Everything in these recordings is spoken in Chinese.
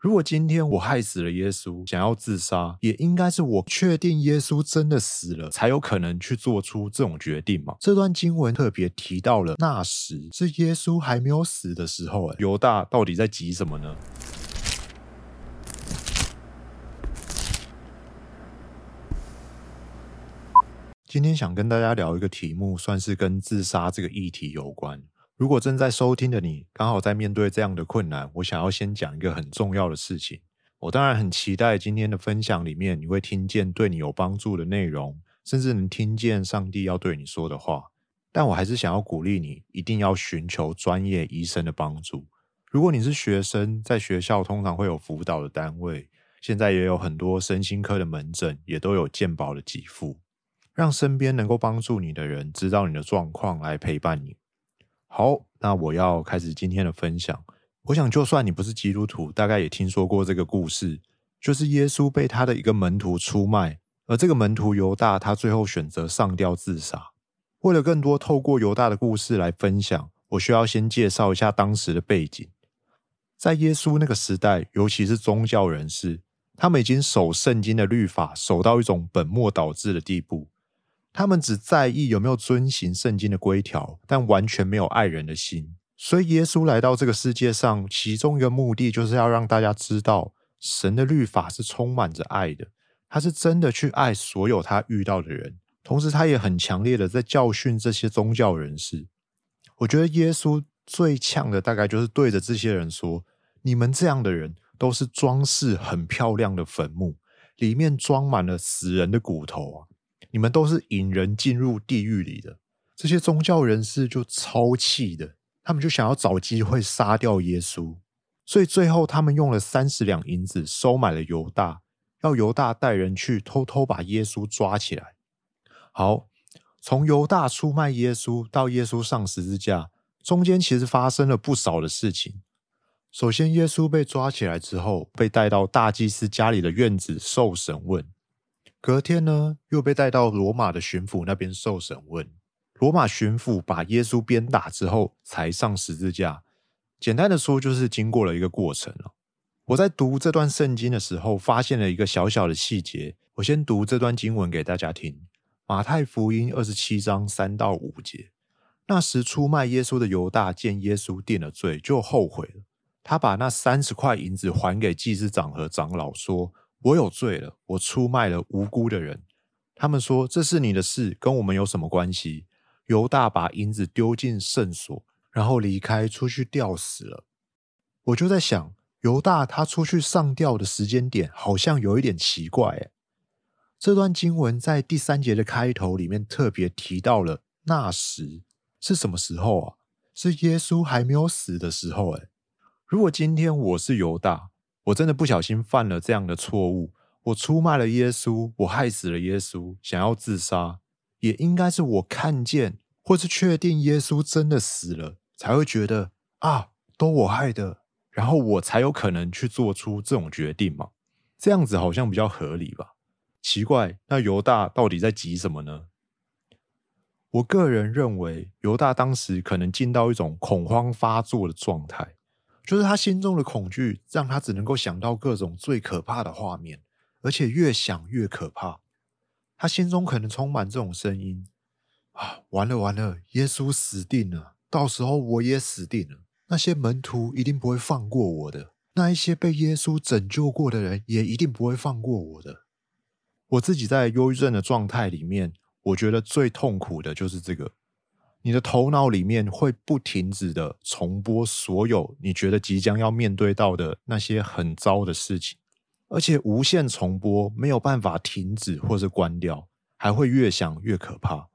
如果今天我害死了耶稣，想要自杀，也应该是我确定耶稣真的死了，才有可能去做出这种决定嘛。这段经文特别提到了那时是耶稣还没有死的时候，哎，犹大到底在急什么呢？今天想跟大家聊一个题目，算是跟自杀这个议题有关。如果正在收听的你刚好在面对这样的困难，我想要先讲一个很重要的事情。我当然很期待今天的分享里面你会听见对你有帮助的内容，甚至能听见上帝要对你说的话。但我还是想要鼓励你，一定要寻求专业医生的帮助。如果你是学生，在学校通常会有辅导的单位，现在也有很多身心科的门诊，也都有健保的给付，让身边能够帮助你的人知道你的状况，来陪伴你。好，那我要开始今天的分享。我想，就算你不是基督徒，大概也听说过这个故事，就是耶稣被他的一个门徒出卖，而这个门徒犹大，他最后选择上吊自杀。为了更多透过犹大的故事来分享，我需要先介绍一下当时的背景。在耶稣那个时代，尤其是宗教人士，他们已经守圣经的律法，守到一种本末倒置的地步。他们只在意有没有遵行圣经的规条，但完全没有爱人的心。所以耶稣来到这个世界上，其中一个目的就是要让大家知道，神的律法是充满着爱的，他是真的去爱所有他遇到的人。同时，他也很强烈的在教训这些宗教人士。我觉得耶稣最呛的，大概就是对着这些人说：“你们这样的人，都是装饰很漂亮的坟墓，里面装满了死人的骨头啊。”你们都是引人进入地狱里的这些宗教人士就超气的，他们就想要找机会杀掉耶稣，所以最后他们用了三十两银子收买了犹大，要犹大带人去偷偷把耶稣抓起来。好，从犹大出卖耶稣到耶稣上十字架，中间其实发生了不少的事情。首先，耶稣被抓起来之后，被带到大祭司家里的院子受审问。隔天呢，又被带到罗马的巡抚那边受审问。罗马巡抚把耶稣鞭打之后，才上十字架。简单的说，就是经过了一个过程。我在读这段圣经的时候，发现了一个小小的细节。我先读这段经文给大家听：马太福音二十七章三到五节。那时出卖耶稣的犹大见耶稣定了罪，就后悔了。他把那三十块银子还给祭司长和长老，说。我有罪了，我出卖了无辜的人。他们说这是你的事，跟我们有什么关系？犹大把银子丢进圣所，然后离开，出去吊死了。我就在想，犹大他出去上吊的时间点好像有一点奇怪。这段经文在第三节的开头里面特别提到了那时是什么时候啊？是耶稣还没有死的时候。哎，如果今天我是犹大。我真的不小心犯了这样的错误，我出卖了耶稣，我害死了耶稣，想要自杀，也应该是我看见或是确定耶稣真的死了，才会觉得啊，都我害的，然后我才有可能去做出这种决定嘛？这样子好像比较合理吧？奇怪，那犹大到底在急什么呢？我个人认为，犹大当时可能进到一种恐慌发作的状态。就是他心中的恐惧，让他只能够想到各种最可怕的画面，而且越想越可怕。他心中可能充满这种声音：啊，完了完了，耶稣死定了，到时候我也死定了。那些门徒一定不会放过我的，那一些被耶稣拯救过的人也一定不会放过我的。我自己在忧郁症的状态里面，我觉得最痛苦的就是这个。你的头脑里面会不停止的重播所有你觉得即将要面对到的那些很糟的事情，而且无限重播，没有办法停止或是关掉，还会越想越可怕。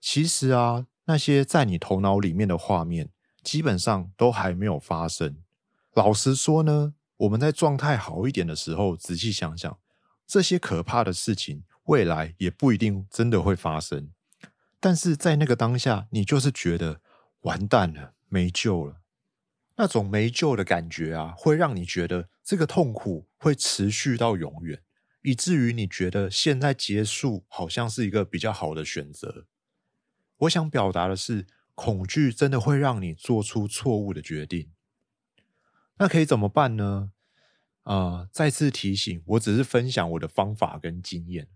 其实啊，那些在你头脑里面的画面，基本上都还没有发生。老实说呢，我们在状态好一点的时候，仔细想想，这些可怕的事情，未来也不一定真的会发生。但是在那个当下，你就是觉得完蛋了，没救了。那种没救的感觉啊，会让你觉得这个痛苦会持续到永远，以至于你觉得现在结束好像是一个比较好的选择。我想表达的是，恐惧真的会让你做出错误的决定。那可以怎么办呢？呃，再次提醒，我只是分享我的方法跟经验。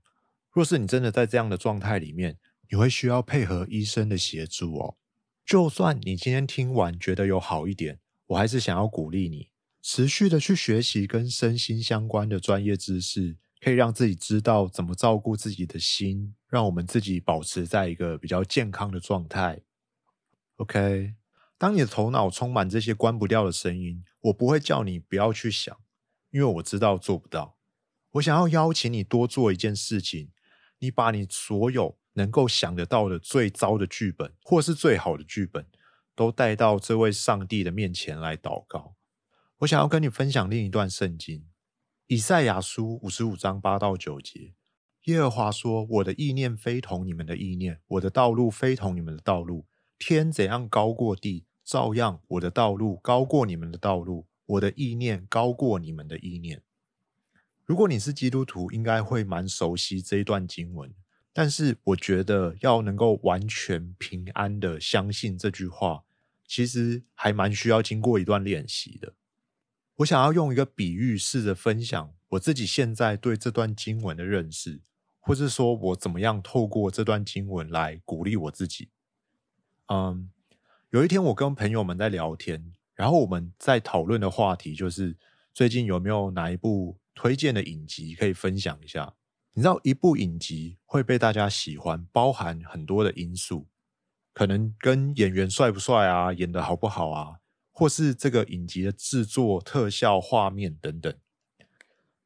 若是你真的在这样的状态里面，你会需要配合医生的协助哦。就算你今天听完觉得有好一点，我还是想要鼓励你，持续的去学习跟身心相关的专业知识，可以让自己知道怎么照顾自己的心，让我们自己保持在一个比较健康的状态。OK，当你的头脑充满这些关不掉的声音，我不会叫你不要去想，因为我知道做不到。我想要邀请你多做一件事情，你把你所有能够想得到的最糟的剧本，或是最好的剧本，都带到这位上帝的面前来祷告。我想要跟你分享另一段圣经，以赛亚书五十五章八到九节。耶和华说：“我的意念非同你们的意念，我的道路非同你们的道路。天怎样高过地，照样我的道路高过你们的道路，我的意念高过你们的意念。”如果你是基督徒，应该会蛮熟悉这一段经文。但是，我觉得要能够完全平安的相信这句话，其实还蛮需要经过一段练习的。我想要用一个比喻，试着分享我自己现在对这段经文的认识，或是说我怎么样透过这段经文来鼓励我自己。嗯，有一天我跟朋友们在聊天，然后我们在讨论的话题就是最近有没有哪一部。推荐的影集可以分享一下。你知道一部影集会被大家喜欢，包含很多的因素，可能跟演员帅不帅啊，演的好不好啊，或是这个影集的制作、特效、画面等等。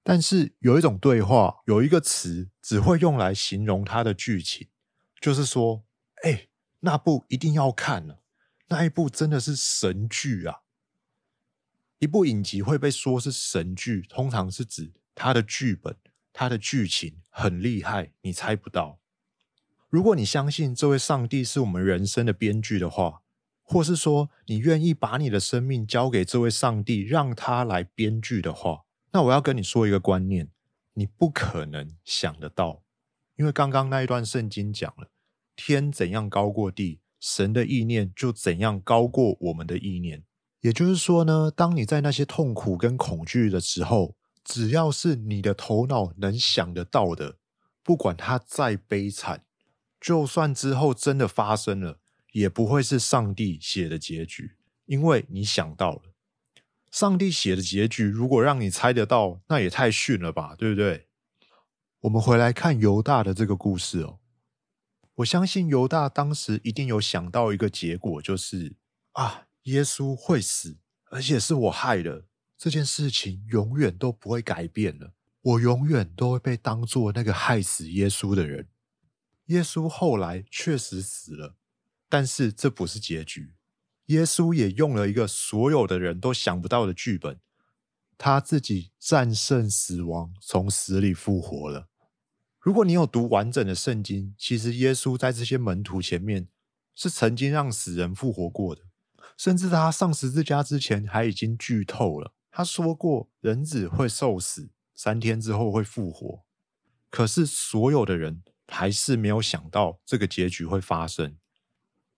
但是有一种对话，有一个词只会用来形容它的剧情，就是说：“哎，那部一定要看了，那一部真的是神剧啊。”一部影集会被说是神剧，通常是指它的剧本、它的剧情很厉害，你猜不到。如果你相信这位上帝是我们人生的编剧的话，或是说你愿意把你的生命交给这位上帝，让他来编剧的话，那我要跟你说一个观念：你不可能想得到，因为刚刚那一段圣经讲了，天怎样高过地，神的意念就怎样高过我们的意念。也就是说呢，当你在那些痛苦跟恐惧的时候，只要是你的头脑能想得到的，不管它再悲惨，就算之后真的发生了，也不会是上帝写的结局，因为你想到了。上帝写的结局，如果让你猜得到，那也太逊了吧，对不对？我们回来看犹大的这个故事哦，我相信犹大当时一定有想到一个结果，就是啊。耶稣会死，而且是我害的。这件事情永远都不会改变了。我永远都会被当做那个害死耶稣的人。耶稣后来确实死了，但是这不是结局。耶稣也用了一个所有的人都想不到的剧本，他自己战胜死亡，从死里复活了。如果你有读完整的圣经，其实耶稣在这些门徒前面是曾经让死人复活过的。甚至他上十字架之前，还已经剧透了。他说过，人子会受死，三天之后会复活。可是所有的人还是没有想到这个结局会发生。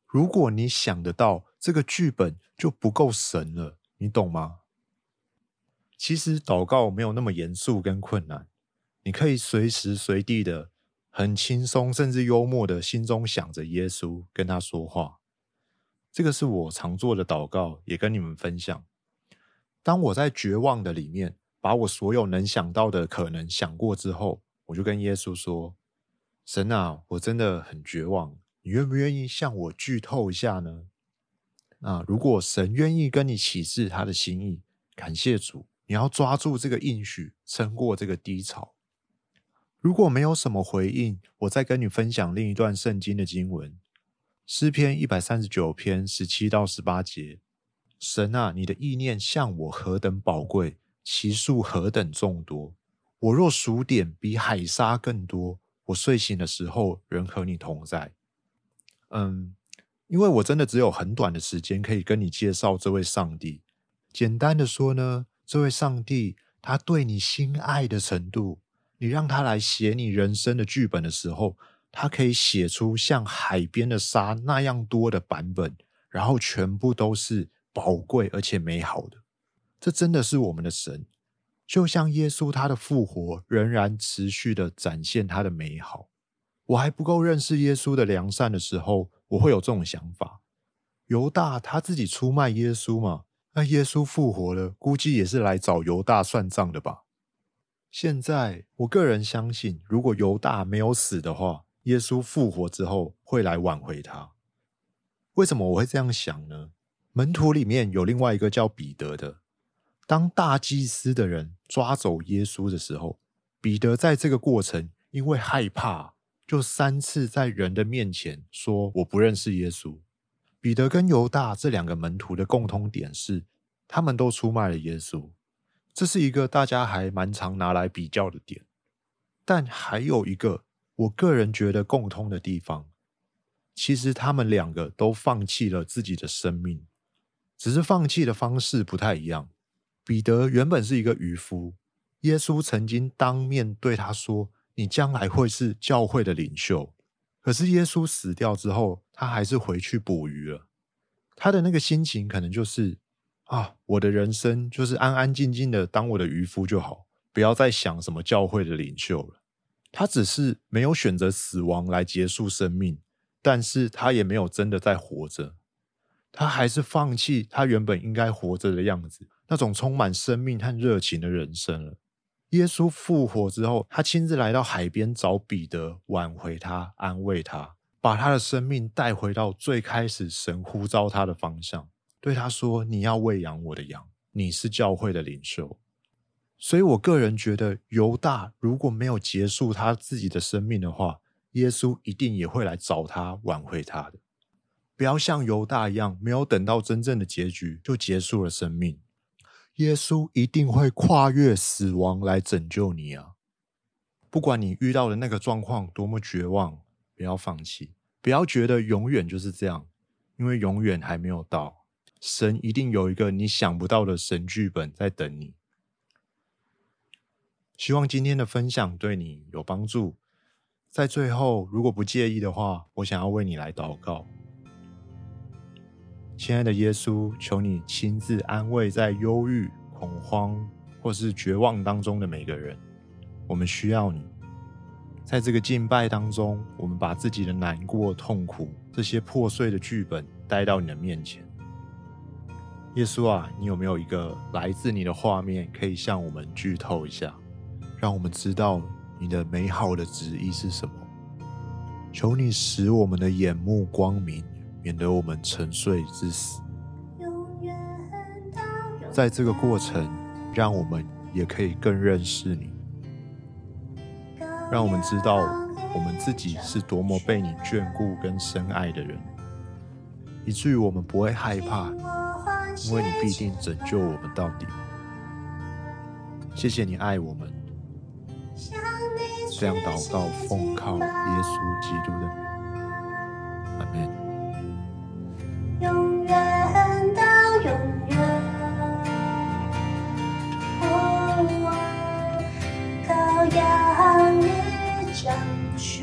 如果你想得到这个剧本，就不够神了，你懂吗？其实祷告没有那么严肃跟困难，你可以随时随地的很轻松，甚至幽默的心中想着耶稣，跟他说话。这个是我常做的祷告，也跟你们分享。当我在绝望的里面，把我所有能想到的可能想过之后，我就跟耶稣说：“神啊，我真的很绝望，你愿不愿意向我剧透一下呢？”那如果神愿意跟你启示他的心意，感谢主，你要抓住这个应许，撑过这个低潮。如果没有什么回应，我再跟你分享另一段圣经的经文。诗篇一百三十九篇十七到十八节：神啊，你的意念向我何等宝贵，其数何等众多。我若数点，比海沙更多。我睡醒的时候，仍和你同在。嗯，因为我真的只有很短的时间可以跟你介绍这位上帝。简单的说呢，这位上帝他对你心爱的程度，你让他来写你人生的剧本的时候。他可以写出像海边的沙那样多的版本，然后全部都是宝贵而且美好的。这真的是我们的神，就像耶稣他的复活仍然持续的展现他的美好。我还不够认识耶稣的良善的时候，我会有这种想法。犹大他自己出卖耶稣嘛？那耶稣复活了，估计也是来找犹大算账的吧？现在我个人相信，如果犹大没有死的话，耶稣复活之后会来挽回他。为什么我会这样想呢？门徒里面有另外一个叫彼得的。当大祭司的人抓走耶稣的时候，彼得在这个过程因为害怕，就三次在人的面前说：“我不认识耶稣。”彼得跟犹大这两个门徒的共通点是，他们都出卖了耶稣。这是一个大家还蛮常拿来比较的点。但还有一个我个人觉得共通的地方，其实他们两个都放弃了自己的生命，只是放弃的方式不太一样。彼得原本是一个渔夫，耶稣曾经当面对他说：“你将来会是教会的领袖。”可是耶稣死掉之后，他还是回去捕鱼了。他的那个心情可能就是：“啊，我的人生就是安安静静的当我的渔夫就好，不要再想什么教会的领袖了。”他只是没有选择死亡来结束生命，但是他也没有真的在活着。他还是放弃他原本应该活着的样子，那种充满生命和热情的人生了。耶稣复活之后，他亲自来到海边找彼得，挽回他，安慰他，把他的生命带回到最开始神呼召他的方向，对他说：“你要喂养我的羊，你是教会的领袖。”所以，我个人觉得，犹大如果没有结束他自己的生命的话，耶稣一定也会来找他，挽回他的。不要像犹大一样，没有等到真正的结局就结束了生命。耶稣一定会跨越死亡来拯救你啊！不管你遇到的那个状况多么绝望，不要放弃，不要觉得永远就是这样，因为永远还没有到。神一定有一个你想不到的神剧本在等你。希望今天的分享对你有帮助。在最后，如果不介意的话，我想要为你来祷告。亲爱的耶稣，求你亲自安慰在忧郁、恐慌或是绝望当中的每个人。我们需要你，在这个敬拜当中，我们把自己的难过、痛苦这些破碎的剧本带到你的面前。耶稣啊，你有没有一个来自你的画面，可以向我们剧透一下，让我们知道你的美好的旨意是什么？求你使我们的眼目光明。免得我们沉睡至死，在这个过程，让我们也可以更认识你，让我们知道我们自己是多么被你眷顾跟深爱的人，以至于我们不会害怕，因为你必定拯救我们到底。谢谢你爱我们，这样祷告，奉靠耶稣基督的名，阿门。去